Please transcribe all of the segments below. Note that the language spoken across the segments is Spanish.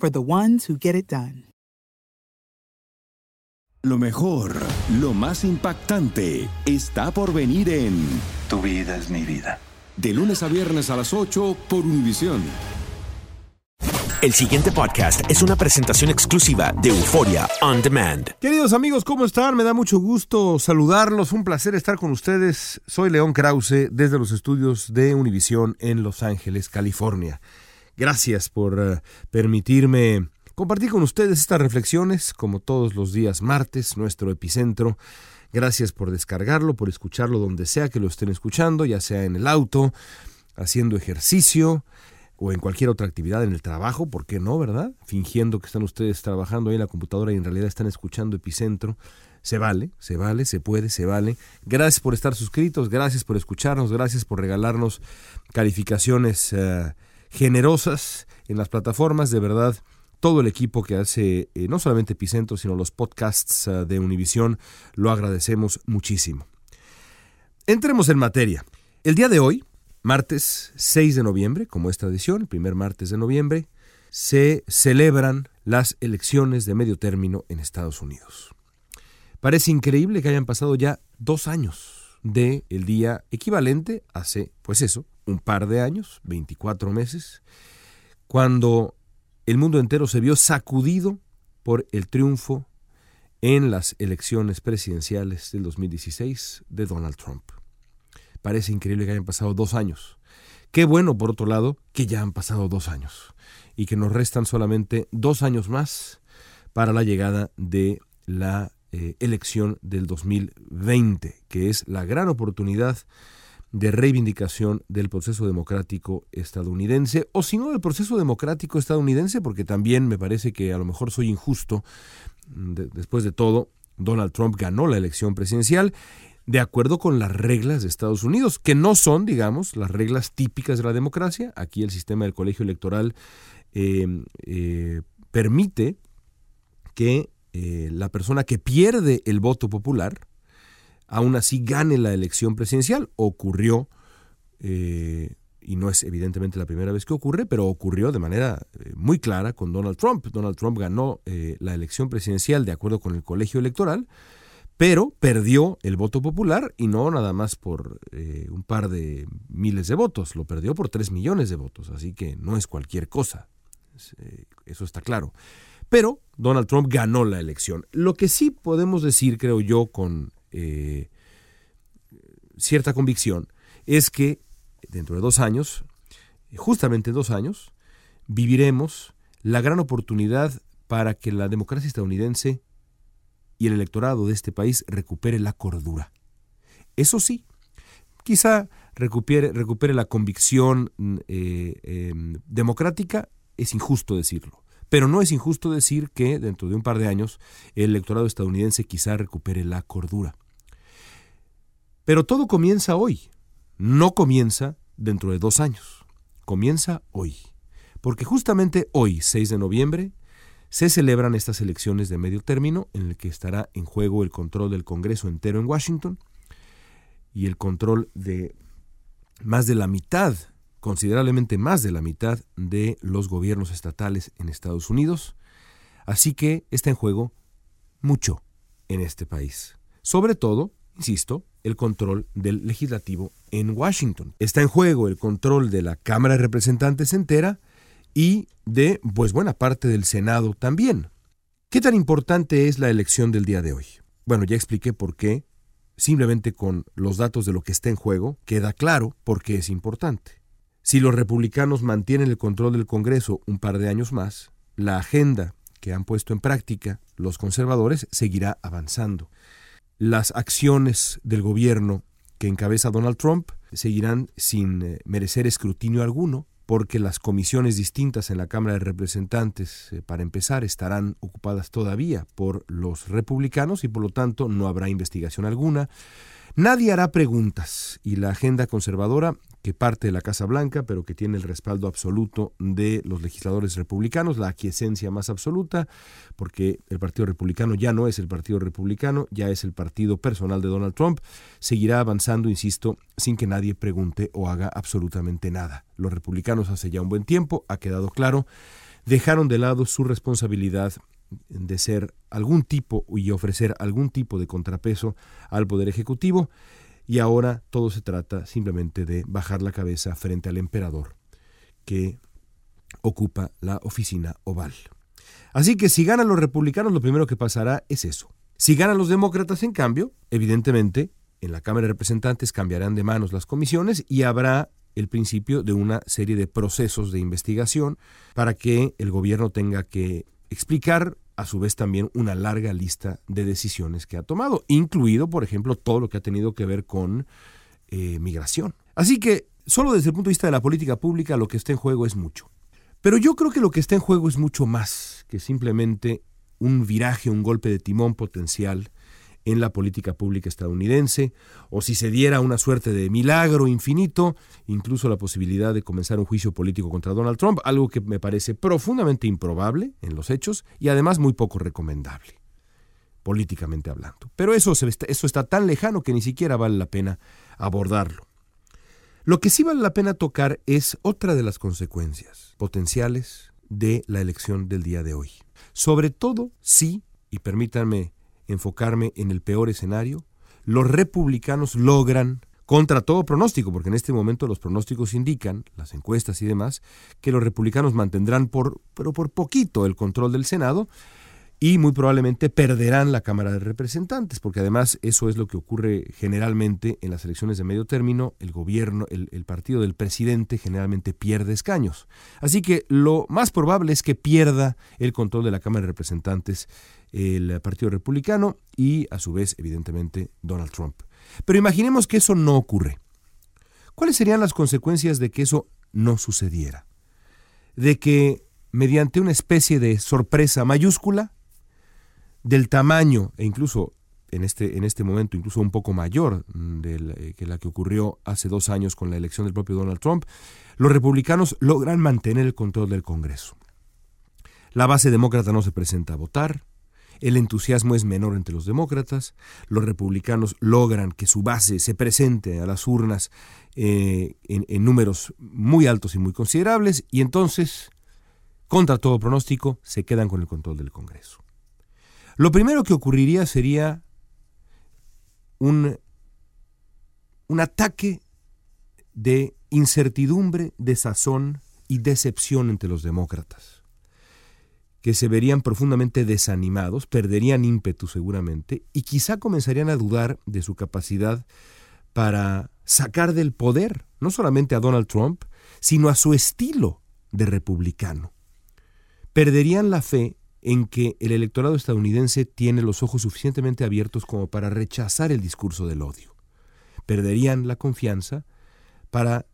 for the ones who get it done. Lo mejor, lo más impactante, está por venir en Tu vida es mi vida. De lunes a viernes a las 8 por Univisión. El siguiente podcast es una presentación exclusiva de Euforia On Demand. Queridos amigos, ¿cómo están? Me da mucho gusto saludarlos. Un placer estar con ustedes. Soy León Krause desde los estudios de Univisión en Los Ángeles, California. Gracias por uh, permitirme compartir con ustedes estas reflexiones, como todos los días martes, nuestro epicentro. Gracias por descargarlo, por escucharlo donde sea que lo estén escuchando, ya sea en el auto, haciendo ejercicio o en cualquier otra actividad en el trabajo, ¿por qué no, verdad? Fingiendo que están ustedes trabajando ahí en la computadora y en realidad están escuchando epicentro. Se vale, se vale, se puede, se vale. Gracias por estar suscritos, gracias por escucharnos, gracias por regalarnos calificaciones uh, generosas en las plataformas, de verdad todo el equipo que hace eh, no solamente Epicentro, sino los podcasts uh, de Univisión, lo agradecemos muchísimo. Entremos en materia. El día de hoy, martes 6 de noviembre, como es tradición, el primer martes de noviembre, se celebran las elecciones de medio término en Estados Unidos. Parece increíble que hayan pasado ya dos años del el día equivalente hace, pues eso, un par de años, 24 meses, cuando el mundo entero se vio sacudido por el triunfo en las elecciones presidenciales del 2016 de Donald Trump. Parece increíble que hayan pasado dos años. Qué bueno, por otro lado, que ya han pasado dos años y que nos restan solamente dos años más para la llegada de la eh, elección del 2020, que es la gran oportunidad de reivindicación del proceso democrático estadounidense, o si no del proceso democrático estadounidense, porque también me parece que a lo mejor soy injusto. De, después de todo, Donald Trump ganó la elección presidencial de acuerdo con las reglas de Estados Unidos, que no son, digamos, las reglas típicas de la democracia. Aquí el sistema del colegio electoral eh, eh, permite que eh, la persona que pierde el voto popular, aún así gane la elección presidencial. Ocurrió, eh, y no es evidentemente la primera vez que ocurre, pero ocurrió de manera eh, muy clara con Donald Trump. Donald Trump ganó eh, la elección presidencial de acuerdo con el colegio electoral, pero perdió el voto popular y no nada más por un par de miles de votos, lo perdió por tres millones de votos, así que no es cualquier cosa. Eso está claro. Pero Donald Trump ganó la elección. Lo que sí podemos decir, creo yo, con eh, cierta convicción es que dentro de dos años, justamente en dos años, viviremos la gran oportunidad para que la democracia estadounidense y el electorado de este país recupere la cordura. Eso sí, quizá recupere, recupere la convicción eh, eh, democrática, es injusto decirlo. Pero no es injusto decir que dentro de un par de años el electorado estadounidense quizá recupere la cordura. Pero todo comienza hoy, no comienza dentro de dos años, comienza hoy. Porque justamente hoy, 6 de noviembre, se celebran estas elecciones de medio término en el que estará en juego el control del Congreso entero en Washington y el control de más de la mitad, considerablemente más de la mitad de los gobiernos estatales en Estados Unidos. Así que está en juego mucho en este país. Sobre todo, insisto, el control del legislativo en Washington. Está en juego el control de la Cámara de Representantes entera y de pues buena parte del Senado también. ¿Qué tan importante es la elección del día de hoy? Bueno, ya expliqué por qué. Simplemente con los datos de lo que está en juego queda claro por qué es importante. Si los republicanos mantienen el control del Congreso un par de años más, la agenda que han puesto en práctica los conservadores seguirá avanzando. Las acciones del gobierno que encabeza Donald Trump seguirán sin eh, merecer escrutinio alguno porque las comisiones distintas en la Cámara de Representantes, eh, para empezar, estarán ocupadas todavía por los republicanos y por lo tanto no habrá investigación alguna. Nadie hará preguntas y la agenda conservadora que parte de la Casa Blanca, pero que tiene el respaldo absoluto de los legisladores republicanos, la aquiescencia más absoluta, porque el Partido Republicano ya no es el Partido Republicano, ya es el partido personal de Donald Trump, seguirá avanzando, insisto, sin que nadie pregunte o haga absolutamente nada. Los republicanos hace ya un buen tiempo, ha quedado claro, dejaron de lado su responsabilidad de ser algún tipo y ofrecer algún tipo de contrapeso al Poder Ejecutivo y ahora todo se trata simplemente de bajar la cabeza frente al emperador que ocupa la oficina oval. Así que si ganan los republicanos, lo primero que pasará es eso. Si ganan los demócratas, en cambio, evidentemente, en la Cámara de Representantes cambiarán de manos las comisiones y habrá el principio de una serie de procesos de investigación para que el gobierno tenga que explicar a su vez también una larga lista de decisiones que ha tomado, incluido, por ejemplo, todo lo que ha tenido que ver con eh, migración. Así que, solo desde el punto de vista de la política pública, lo que está en juego es mucho. Pero yo creo que lo que está en juego es mucho más que simplemente un viraje, un golpe de timón potencial en la política pública estadounidense, o si se diera una suerte de milagro infinito, incluso la posibilidad de comenzar un juicio político contra Donald Trump, algo que me parece profundamente improbable en los hechos y además muy poco recomendable, políticamente hablando. Pero eso, eso está tan lejano que ni siquiera vale la pena abordarlo. Lo que sí vale la pena tocar es otra de las consecuencias potenciales de la elección del día de hoy. Sobre todo si, y permítanme enfocarme en el peor escenario, los republicanos logran, contra todo pronóstico, porque en este momento los pronósticos indican, las encuestas y demás, que los republicanos mantendrán por, pero por poquito el control del Senado y muy probablemente perderán la Cámara de Representantes, porque además eso es lo que ocurre generalmente en las elecciones de medio término, el gobierno, el, partido del presidente generalmente pierde escaños. Así que lo más probable es que pierda el control de la Cámara de Representantes el Partido Republicano y a su vez, evidentemente, Donald Trump. Pero imaginemos que eso no ocurre. ¿Cuáles serían las consecuencias de que eso no sucediera? De que mediante una especie de sorpresa mayúscula, del tamaño e incluso en este, en este momento incluso un poco mayor de que la que ocurrió hace dos años con la elección del propio Donald Trump, los republicanos logran mantener el control del Congreso. La base demócrata no se presenta a votar, el entusiasmo es menor entre los demócratas, los republicanos logran que su base se presente a las urnas eh, en números muy altos y muy considerables, y entonces, contra todo pronóstico, se quedan con el control del Congreso. Lo primero que ocurriría sería un, un ataque de incertidumbre, desazón y decepción entre los demócratas que se verían profundamente desanimados, perderían ímpetu seguramente, y quizá comenzarían a dudar de su capacidad para sacar del poder no solamente a Donald Trump, sino a su estilo de republicano. Perderían la fe en que el electorado estadounidense tiene los ojos suficientemente abiertos como para rechazar el discurso del odio. Perderían la confianza para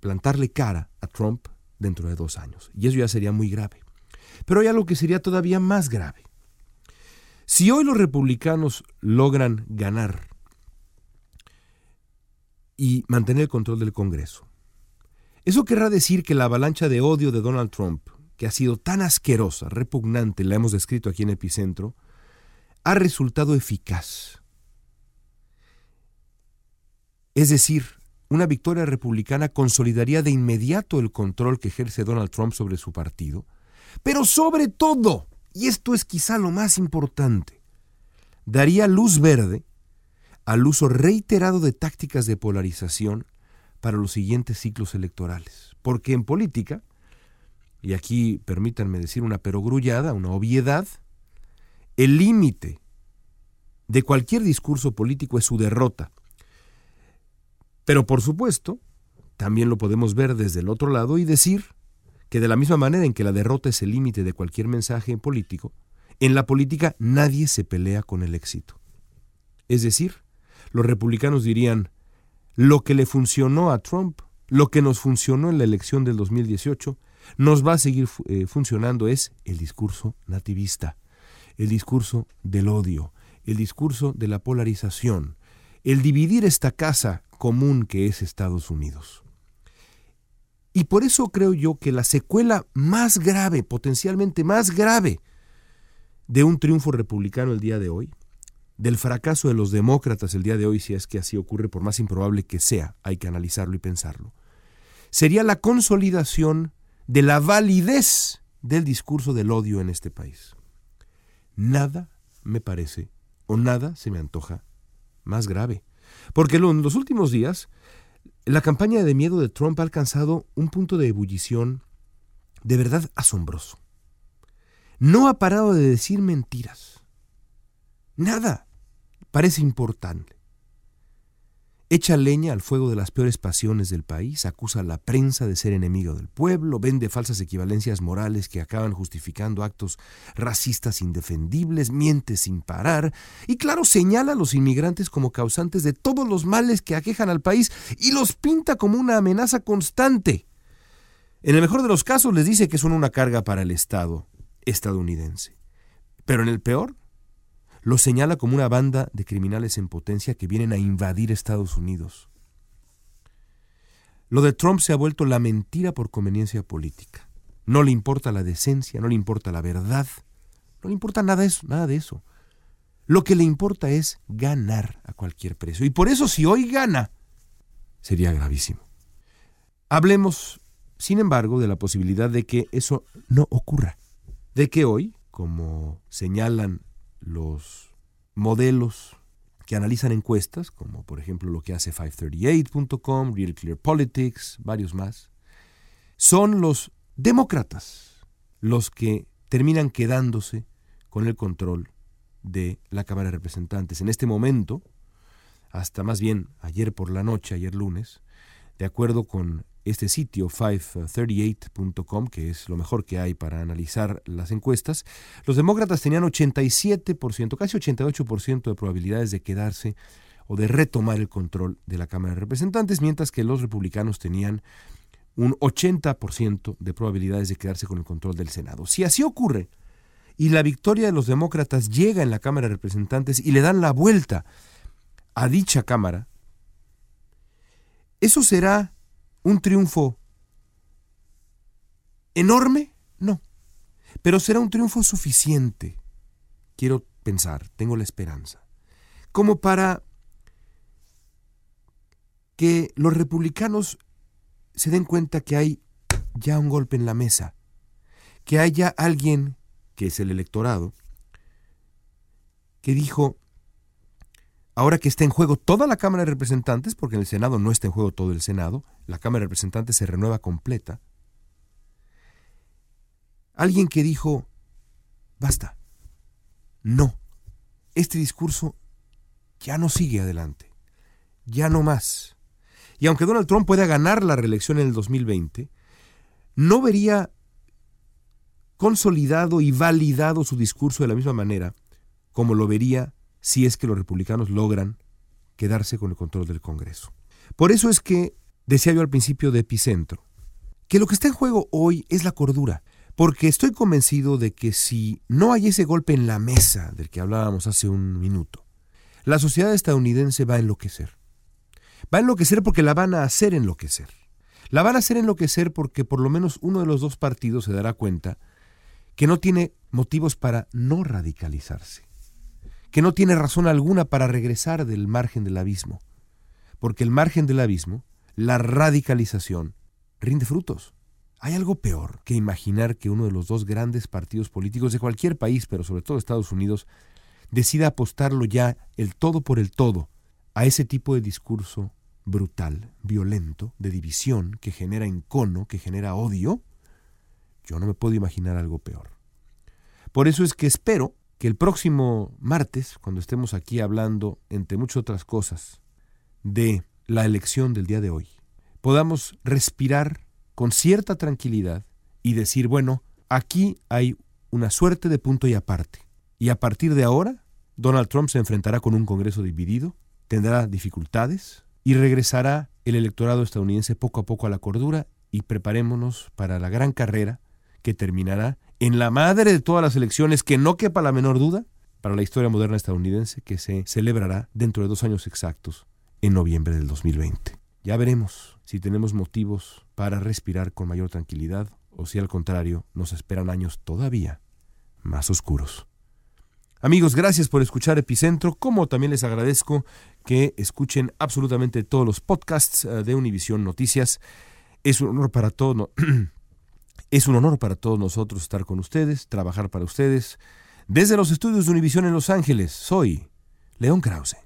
plantarle cara a Trump dentro de dos años. Y eso ya sería muy grave. Pero hay algo que sería todavía más grave. Si hoy los republicanos logran ganar y mantener el control del Congreso, eso querrá decir que la avalancha de odio de Donald Trump, que ha sido tan asquerosa, repugnante, la hemos descrito aquí en Epicentro, ha resultado eficaz. Es decir, una victoria republicana consolidaría de inmediato el control que ejerce Donald Trump sobre su partido, pero sobre todo, y esto es quizá lo más importante, daría luz verde al uso reiterado de tácticas de polarización para los siguientes ciclos electorales. Porque en política, y aquí permítanme decir una perogrullada, una obviedad, el límite de cualquier discurso político es su derrota. Pero por supuesto, también lo podemos ver desde el otro lado y decir que de la misma manera en que la derrota es el límite de cualquier mensaje político, en la política nadie se pelea con el éxito. Es decir, los republicanos dirían, lo que le funcionó a Trump, lo que nos funcionó en la elección del 2018, nos va a seguir eh, funcionando es el discurso nativista, el discurso del odio, el discurso de la polarización, el dividir esta casa común que es Estados Unidos. Y por eso creo yo que la secuela más grave, potencialmente más grave, de un triunfo republicano el día de hoy, del fracaso de los demócratas el día de hoy, si es que así ocurre, por más improbable que sea, hay que analizarlo y pensarlo, sería la consolidación de la validez del discurso del odio en este país. Nada me parece o nada se me antoja más grave. Porque en los últimos días, la campaña de miedo de Trump ha alcanzado un punto de ebullición de verdad asombroso. No ha parado de decir mentiras. Nada parece importante echa leña al fuego de las peores pasiones del país, acusa a la prensa de ser enemigo del pueblo, vende falsas equivalencias morales que acaban justificando actos racistas indefendibles, miente sin parar y claro señala a los inmigrantes como causantes de todos los males que aquejan al país y los pinta como una amenaza constante. En el mejor de los casos les dice que son una carga para el Estado estadounidense. Pero en el peor, lo señala como una banda de criminales en potencia que vienen a invadir Estados Unidos. Lo de Trump se ha vuelto la mentira por conveniencia política. No le importa la decencia, no le importa la verdad, no le importa nada de eso, nada de eso. Lo que le importa es ganar a cualquier precio. Y por eso si hoy gana, sería gravísimo. Hablemos, sin embargo, de la posibilidad de que eso no ocurra. De que hoy, como señalan los modelos que analizan encuestas, como por ejemplo lo que hace 538.com, Real Clear Politics, varios más, son los demócratas los que terminan quedándose con el control de la Cámara de Representantes. En este momento, hasta más bien ayer por la noche, ayer lunes, de acuerdo con este sitio 538.com, que es lo mejor que hay para analizar las encuestas, los demócratas tenían 87%, casi 88% de probabilidades de quedarse o de retomar el control de la Cámara de Representantes, mientras que los republicanos tenían un 80% de probabilidades de quedarse con el control del Senado. Si así ocurre y la victoria de los demócratas llega en la Cámara de Representantes y le dan la vuelta a dicha Cámara, eso será ¿Un triunfo enorme? No. Pero será un triunfo suficiente, quiero pensar, tengo la esperanza, como para que los republicanos se den cuenta que hay ya un golpe en la mesa, que haya alguien, que es el electorado, que dijo, ahora que está en juego toda la Cámara de Representantes, porque en el Senado no está en juego todo el Senado, la Cámara de Representantes se renueva completa, alguien que dijo, basta, no, este discurso ya no sigue adelante, ya no más. Y aunque Donald Trump pueda ganar la reelección en el 2020, no vería consolidado y validado su discurso de la misma manera como lo vería si es que los republicanos logran quedarse con el control del Congreso. Por eso es que decía yo al principio de Epicentro, que lo que está en juego hoy es la cordura, porque estoy convencido de que si no hay ese golpe en la mesa del que hablábamos hace un minuto, la sociedad estadounidense va a enloquecer. Va a enloquecer porque la van a hacer enloquecer. La van a hacer enloquecer porque por lo menos uno de los dos partidos se dará cuenta que no tiene motivos para no radicalizarse, que no tiene razón alguna para regresar del margen del abismo, porque el margen del abismo, la radicalización, rinde frutos. ¿Hay algo peor que imaginar que uno de los dos grandes partidos políticos de cualquier país, pero sobre todo Estados Unidos, decida apostarlo ya el todo por el todo a ese tipo de discurso brutal, violento, de división, que genera encono, que genera odio? Yo no me puedo imaginar algo peor. Por eso es que espero que el próximo martes, cuando estemos aquí hablando, entre muchas otras cosas, de la elección del día de hoy, podamos respirar con cierta tranquilidad y decir, bueno, aquí hay una suerte de punto y aparte. Y a partir de ahora, Donald Trump se enfrentará con un Congreso dividido, tendrá dificultades y regresará el electorado estadounidense poco a poco a la cordura y preparémonos para la gran carrera que terminará en la madre de todas las elecciones, que no quepa la menor duda, para la historia moderna estadounidense, que se celebrará dentro de dos años exactos, en noviembre del 2020. Ya veremos si tenemos motivos para respirar con mayor tranquilidad o si al contrario nos esperan años todavía más oscuros. Amigos, gracias por escuchar Epicentro, como también les agradezco que escuchen absolutamente todos los podcasts eh, de Univisión Noticias. Es un honor para todos. Es un honor para todos nosotros estar con ustedes, trabajar para ustedes. Desde los estudios de Univisión en Los Ángeles, soy León Krause.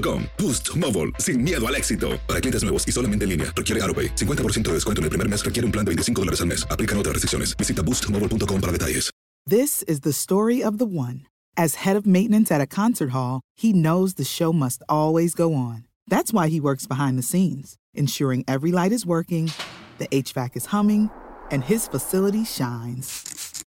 Boost Mobile, sin miedo al éxito. Para clientes nuevos y solamente en línea, requiere AroPay. 50% de descuento en el primer mes requiere un plan de 25 dólares al mes. Aplican otras restricciones. Visita boostmobile.com para detalles. This is the story of the one. As head of maintenance at a concert hall, he knows the show must always go on. That's why he works behind the scenes, ensuring every light is working, the HVAC is humming, and his facility shines.